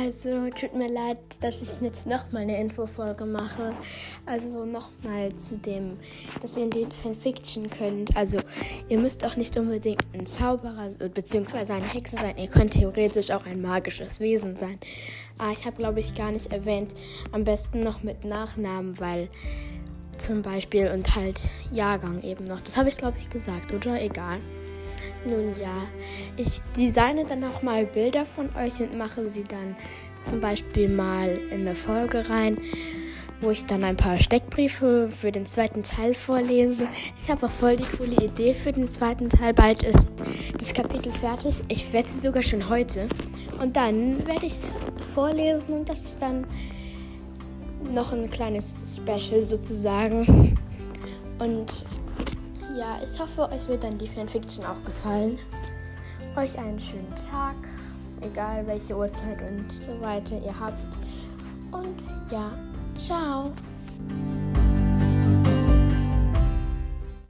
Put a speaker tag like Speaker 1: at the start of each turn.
Speaker 1: Also tut mir leid, dass ich jetzt nochmal eine Infofolge mache. Also nochmal zu dem, dass ihr in den Fanfiction könnt. Also ihr müsst auch nicht unbedingt ein Zauberer bzw. eine Hexe sein. Ihr könnt theoretisch auch ein magisches Wesen sein. Aber ich habe, glaube ich, gar nicht erwähnt. Am besten noch mit Nachnamen, weil zum Beispiel und halt Jahrgang eben noch. Das habe ich, glaube ich, gesagt, oder? Egal. Nun ja, ich designe dann auch mal Bilder von euch und mache sie dann zum Beispiel mal in eine Folge rein, wo ich dann ein paar Steckbriefe für den zweiten Teil vorlese. Ich habe auch voll die coole Idee für den zweiten Teil. Bald ist das Kapitel fertig. Ich werde sie sogar schon heute. Und dann werde ich es vorlesen und das ist dann noch ein kleines Special sozusagen. Und ja, ich hoffe, euch wird dann die Fanfiction auch gefallen. Euch einen schönen Tag, egal welche Uhrzeit und so weiter ihr habt. Und ja, ciao.